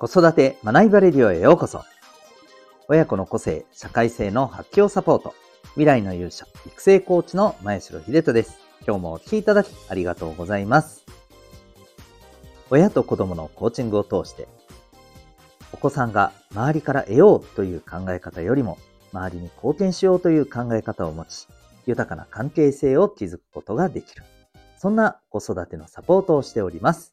子育て学びバレディオへようこそ。親子の個性、社会性の発揮をサポート。未来の勇者、育成コーチの前城秀人です。今日もお聴きいただきありがとうございます。親と子供のコーチングを通して、お子さんが周りから得ようという考え方よりも、周りに貢献しようという考え方を持ち、豊かな関係性を築くことができる。そんな子育てのサポートをしております。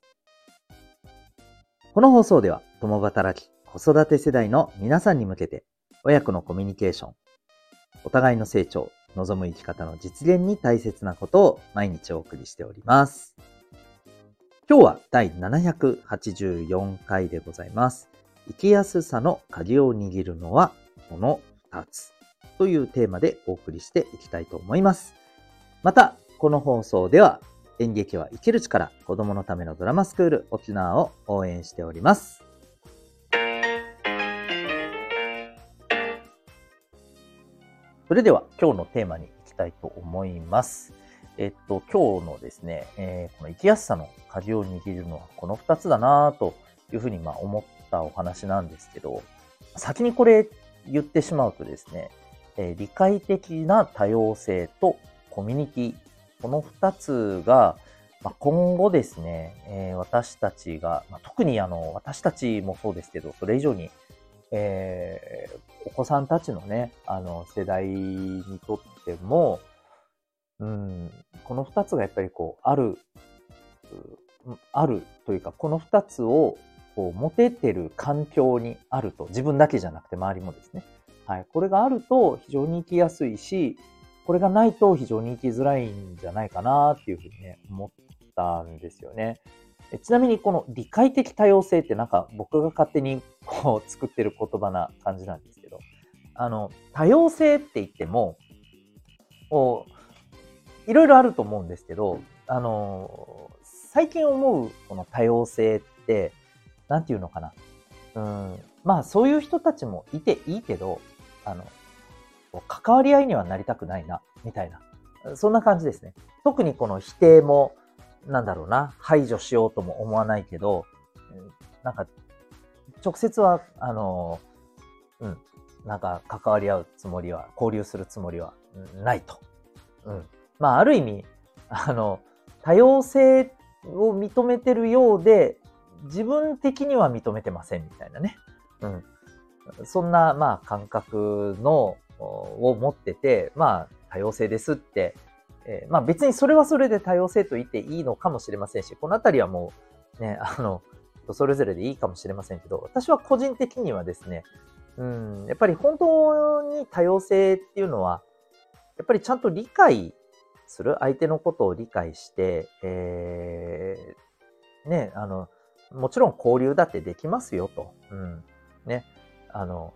この放送では、共働き、子育て世代の皆さんに向けて、親子のコミュニケーション、お互いの成長、望む生き方の実現に大切なことを毎日お送りしております。今日は第784回でございます。生きやすさの鍵を握るのはこの2つというテーマでお送りしていきたいと思います。また、この放送では演劇は生きる力子供のためのドラマスクール沖縄を応援しております。それでは今日のテーマに行きたいと思います。えっと、今日のですね、えー、この生きやすさの鍵を握るのはこの2つだなというふうにまあ思ったお話なんですけど、先にこれ言ってしまうとですね、えー、理解的な多様性とコミュニティこの2つが、まあ、今後ですね、えー、私たちが、まあ、特にあの私たちもそうですけど、それ以上に、えー、お子さんたちのね、あの世代にとっても、うん、この2つがやっぱりこう、ある、あるというか、この2つをこう持ててる環境にあると、自分だけじゃなくて周りもですね。はい、これがあると非常に生きやすいし、これがないと非常に生きづらいんじゃないかなっていうふうにね、思ったんですよね。ちなみにこの理解的多様性ってなんか僕が勝手にこう作ってる言葉な感じなんですけど、あの、多様性って言っても、こう、いろいろあると思うんですけど、あの、最近思うこの多様性って、なんていうのかな。うん、まあそういう人たちもいていいけど、あの、関わり合いにはなりたくないな、みたいな。そんな感じですね。特にこの否定も、なんだろうな、排除しようとも思わないけど、なんか、直接は、あの、うん、なんか関わり合うつもりは、交流するつもりはないと。うん。まあ、ある意味、あの、多様性を認めてるようで、自分的には認めてませんみたいなね。うん。そんな、まあ、感覚のを持ってて、まあ、多様性ですって、えー、まあ別にそれはそれで多様性と言っていいのかもしれませんし、このあたりはもうね、あの、それぞれでいいかもしれませんけど、私は個人的にはですね、うん、やっぱり本当に多様性っていうのは、やっぱりちゃんと理解する、相手のことを理解して、えー、ね、あの、もちろん交流だってできますよと。うん。ね。あの、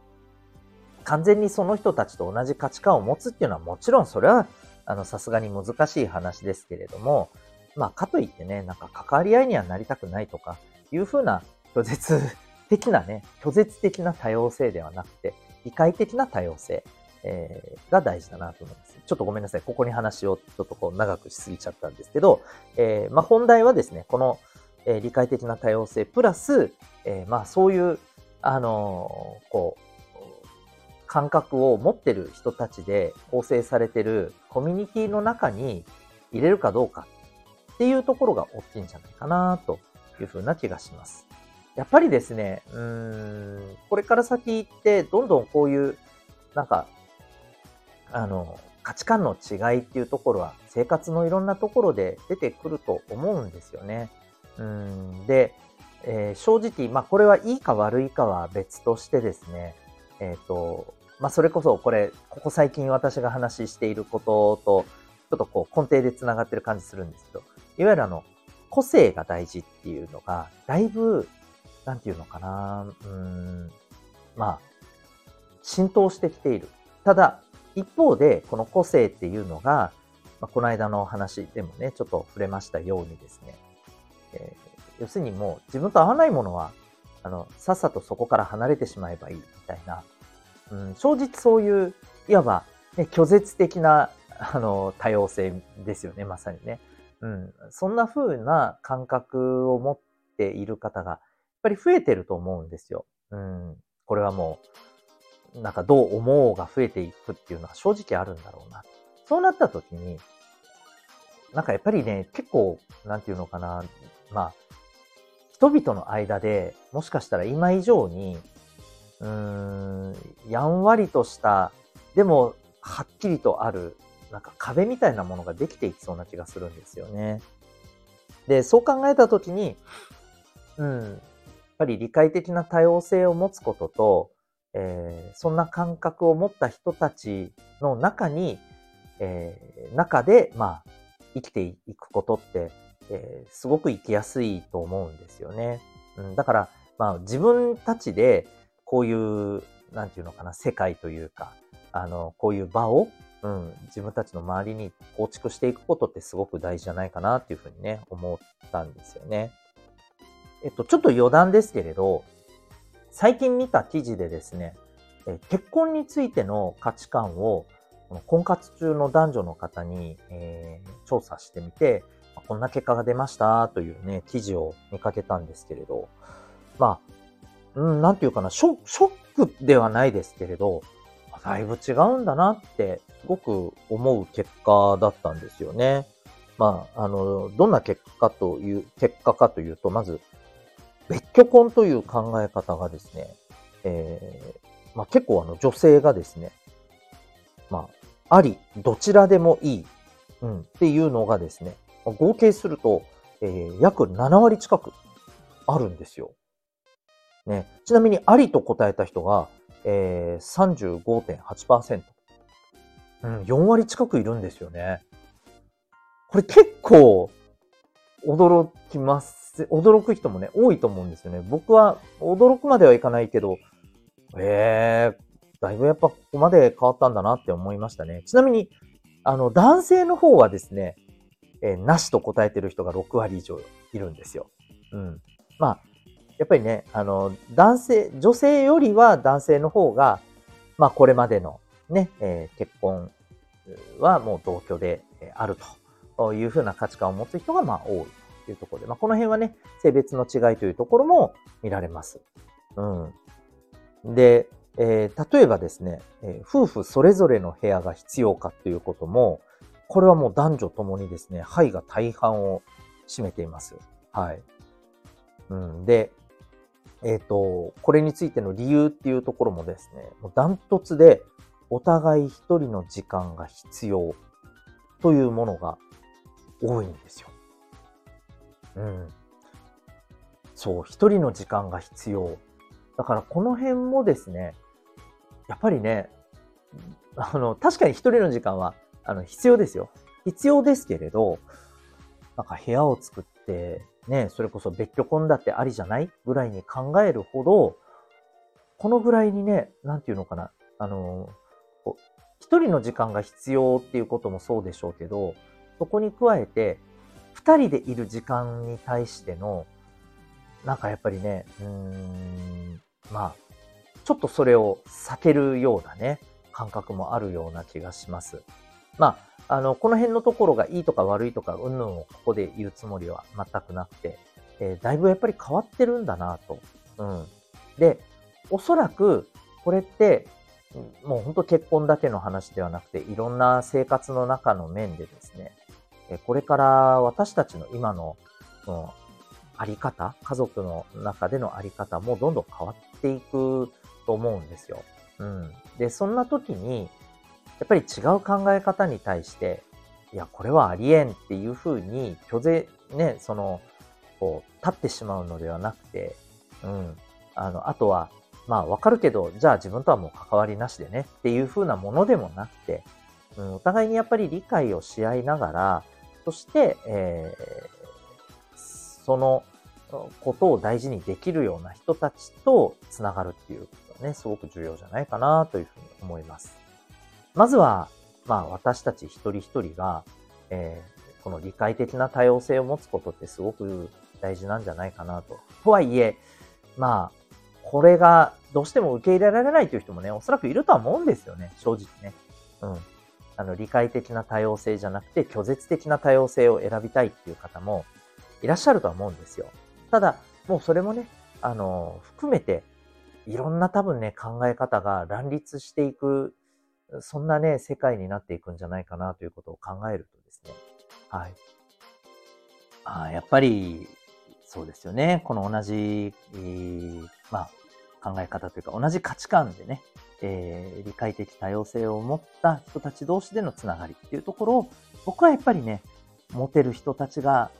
完全にその人たちと同じ価値観を持つっていうのはもちろんそれはあのさすがに難しい話ですけれども、まあかといってね、なんか関わり合いにはなりたくないとかいうふうな拒絶的なね、拒絶的な多様性ではなくて、理解的な多様性、えー、が大事だなと思います。ちょっとごめんなさい。ここに話をちょっとこう長くしすぎちゃったんですけど、えー、まあ本題はですね、この、えー、理解的な多様性プラス、えまあそういう、あのこう、感覚を持ってる人たちで構成されてるコミュニティの中に入れるかどうかっていうところが大きいんじゃないかなというふうな気がします。やっぱりですね、うーん、これから先行ってどんどんこういう、なんか、あの、価値観の違いっていうところは生活のいろんなところで出てくると思うんですよね。うんで、えー、正直、まあこれはいいか悪いかは別としてですね、えっ、ー、と、まあ、それこそこれ、ここ最近私が話していることと、ちょっとこう根底で繋がってる感じするんですけど、いわゆるあの、個性が大事っていうのが、だいぶ、なんていうのかな、うん、まあ、浸透してきている。ただ、一方で、この個性っていうのが、まあ、この間の話でもね、ちょっと触れましたようにですね、えー、要するにもう自分と合わないものは、あの、さっさとそこから離れてしまえばいいみたいな、うん、正直そういう、いわば、ね、拒絶的な、あの、多様性ですよね、まさにね。うん。そんな風な感覚を持っている方がやっぱり増えてると思うんですよ。うん。これはもう、なんかどう思うが増えていくっていうのは正直あるんだろうな。そうなった時に、なんかやっぱりね、結構、なんていうのかな、まあ、人々の間でもしかしたら今以上に、うーん、やんわりとした、でも、はっきりとある、なんか壁みたいなものができていきそうな気がするんですよね。で、そう考えたときに、うん、やっぱり理解的な多様性を持つことと、えー、そんな感覚を持った人たちの中に、えー、中で、まあ、生きていくことって、えー、すごく生きやすいと思うんですよね。うん、だから、まあ、自分たちで、こういう、なんていうのかな、世界というか、あの、こういう場を、うん、自分たちの周りに構築していくことってすごく大事じゃないかなっていうふうにね、思ったんですよね。えっと、ちょっと余談ですけれど、最近見た記事でですね、え結婚についての価値観をこの婚活中の男女の方に、えー、調査してみて、こんな結果が出ましたというね、記事を見かけたんですけれど、まあ、うん、なんていうかな、ショショックではないですけれど、だいぶ違うんだなって、すごく思う結果だったんですよね。まあ、あの、どんな結果という、結果かというと、まず、別居婚という考え方がですね、えー、まあ結構あの女性がですね、まあ、あり、どちらでもいい、うん、っていうのがですね、合計すると、えー、約7割近くあるんですよ。ね、ちなみにありと答えた人が、えー、35.8%。うん、4割近くいるんですよね。これ結構驚きます。驚く人もね、多いと思うんですよね。僕は驚くまではいかないけど、ええー、だいぶやっぱここまで変わったんだなって思いましたね。ちなみに、あの、男性の方はですね、えー、なしと答えてる人が6割以上いるんですよ。うん。まあ、やっぱりね、あの、男性、女性よりは男性の方が、まあ、これまでのね、えー、結婚はもう同居であるというふうな価値観を持つ人が、まあ、多いというところで、まあ、この辺はね、性別の違いというところも見られます。うん。で、えー、例えばですね、えー、夫婦それぞれの部屋が必要かということも、これはもう男女ともにですね、はいが大半を占めています。はい。うん、で、えっ、ー、と、これについての理由っていうところもですね、もうダントツでお互い一人の時間が必要というものが多いんですよ。うん。そう、一人の時間が必要。だからこの辺もですね、やっぱりね、あの、確かに一人の時間はあの、必要ですよ。必要ですけれど、なんか部屋を作って、ね、それこそ別居婚だってありじゃないぐらいに考えるほど、このぐらいにね、なんていうのかな、あの、一人の時間が必要っていうこともそうでしょうけど、そこに加えて、二人でいる時間に対しての、なんかやっぱりね、うーん、まあ、ちょっとそれを避けるようなね、感覚もあるような気がします。まあ、あの、この辺のところがいいとか悪いとか、うんぬんをここで言うつもりは全くなくて、えー、だいぶやっぱり変わってるんだなと。うん。で、おそらく、これって、もう本当結婚だけの話ではなくて、いろんな生活の中の面でですね、これから私たちの今の、その、あり方、家族の中でのあり方もどんどん変わっていくと思うんですよ。うん。で、そんな時に、やっぱり違う考え方に対して、いや、これはありえんっていうふうに拒絶、ね、その、こう、立ってしまうのではなくて、うん。あの、あとは、まあ、わかるけど、じゃあ自分とはもう関わりなしでねっていうふうなものでもなくて、うん、お互いにやっぱり理解をし合いながら、そして、えー、そのことを大事にできるような人たちとつながるっていうことね、すごく重要じゃないかなというふうに思います。まずは、まあ私たち一人一人が、えー、この理解的な多様性を持つことってすごく大事なんじゃないかなと。とはいえ、まあ、これがどうしても受け入れられないという人もね、おそらくいるとは思うんですよね、正直ね。うん。あの、理解的な多様性じゃなくて、拒絶的な多様性を選びたいっていう方もいらっしゃるとは思うんですよ。ただ、もうそれもね、あの、含めて、いろんな多分ね、考え方が乱立していく、そんなね、世界になっていくんじゃないかなということを考えるとですね、はい。あやっぱり、そうですよね。この同じ、えー、まあ、考え方というか、同じ価値観でね、えー、理解的多様性を持った人たち同士でのつながりっていうところを、僕はやっぱりね、持てる人たちが、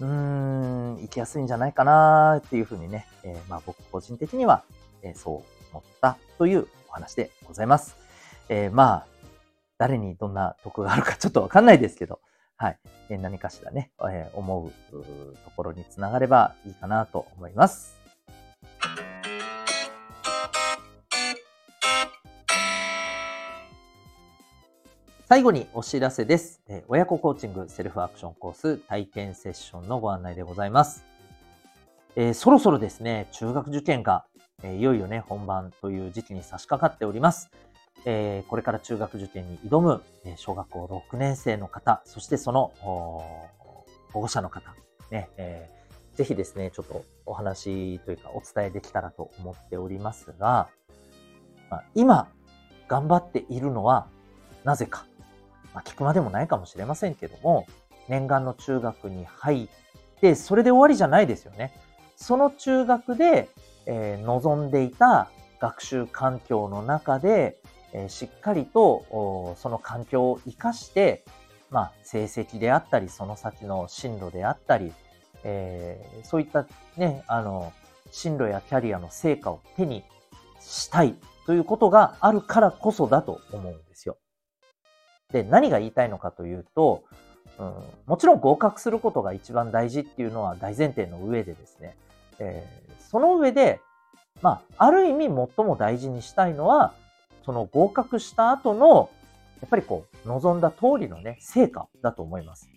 うーん、生きやすいんじゃないかなっていうふうにね、えー、まあ僕個人的には、え、そう思ったというお話でございます。えー、まあ、誰にどんな得があるかちょっとわかんないですけど、はい。え何かしらね、え思うところにつながればいいかなと思います。最後にお知らせです。え親子コーチングセルフアクションコース体験セッションのご案内でございます。えー、そろそろですね、中学受験が、えー、いよいよね、本番という時期に差し掛かっております。えー、これから中学受験に挑む、え小学校6年生の方、そしてその保護者の方、ね、えー、ぜひですね、ちょっとお話というかお伝えできたらと思っておりますが、まあ、今、頑張っているのはなぜか。まあ、聞くまでもないかもしれませんけども、念願の中学に入って、それで終わりじゃないですよね。その中学で、えー、望んでいた学習環境の中で、えしっかりとその環境を活かして、まあ、成績であったり、その先の進路であったり、えー、そういったね、あの、進路やキャリアの成果を手にしたいということがあるからこそだと思うんですよ。で、何が言いたいのかというと、うん、もちろん合格することが一番大事っていうのは大前提の上でですね、えー、その上で、まあ、ある意味最も大事にしたいのは、その合格した後の、やっぱりこう、望んだ通りのね、成果だと思います。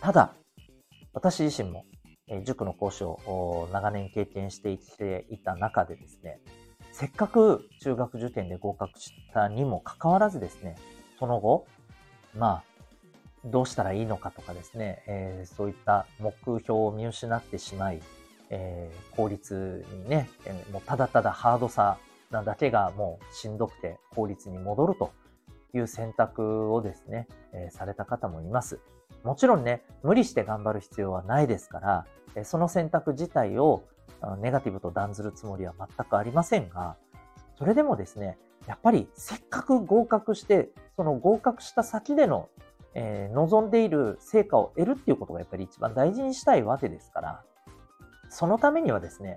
ただ、私自身も、え塾の講師を長年経験してきていた中でですね、せっかく中学受験で合格したにもかかわらずですね、その後、まあ、どうしたらいいのかとかですね、えー、そういった目標を見失ってしまい、えー、効率にね、え、もうただただハードさなだけがもうしんどくて効率に戻るという選択をですね、えー、された方もいます。もちろんね、無理して頑張る必要はないですから、えその選択自体をネガティブと断ずるつもりは全くありませんが、それでもですね、やっぱりせっかく合格して、その合格した先での、えー、望んでいる成果を得るっていうことがやっぱり一番大事にしたいわけですから、そのためにはですね、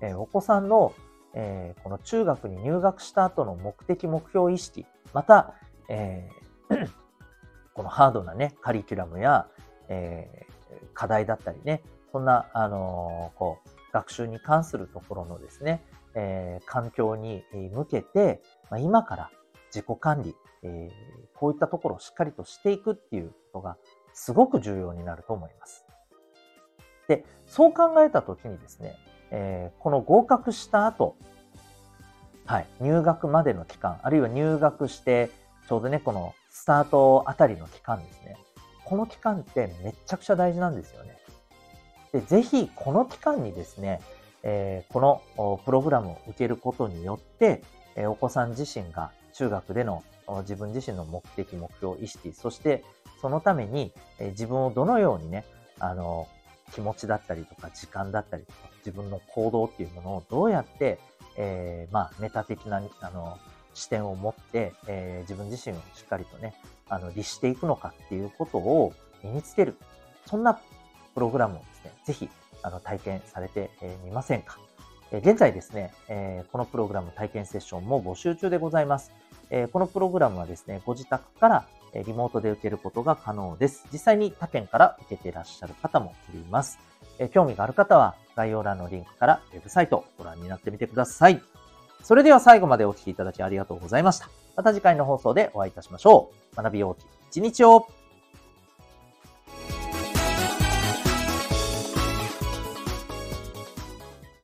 えー、お子さんのえー、この中学に入学した後の目的目標意識、また、えー、このハードなね、カリキュラムや、えー、課題だったりね、そんな、あの、こう、学習に関するところのですね、え、環境に向けて、まあ、今から自己管理、え、こういったところをしっかりとしていくっていうことがすごく重要になると思います。で、そう考えたときにですね、えー、この合格した後、はい、入学までの期間、あるいは入学して、ちょうどね、このスタートあたりの期間ですね。この期間ってめちゃくちゃ大事なんですよね。で、ぜひこの期間にですね、えー、このプログラムを受けることによって、えー、お子さん自身が中学での自分自身の目的、目標、意識、そしてそのために、えー、自分をどのようにね、あの、気持ちだったりとか時間だったりとか自分の行動っていうものをどうやって、えー、まあ、メタ的な、あの、視点を持って、えー、自分自身をしっかりとね、あの、律していくのかっていうことを身につける。そんなプログラムをですね、ぜひ、あの、体験されてみませんか？え現在ですね、えこのプログラム体験セッションも募集中でございます。えこのプログラムはですね、ご自宅からリモートで受けることが可能です。実際に他県から受けていらっしゃる方もおります。興味がある方は概要欄のリンクからウェブサイトをご覧になってみてください。それでは最後までお聴きいただきありがとうございました。また次回の放送でお会いいたしましょう。学び大きい一日を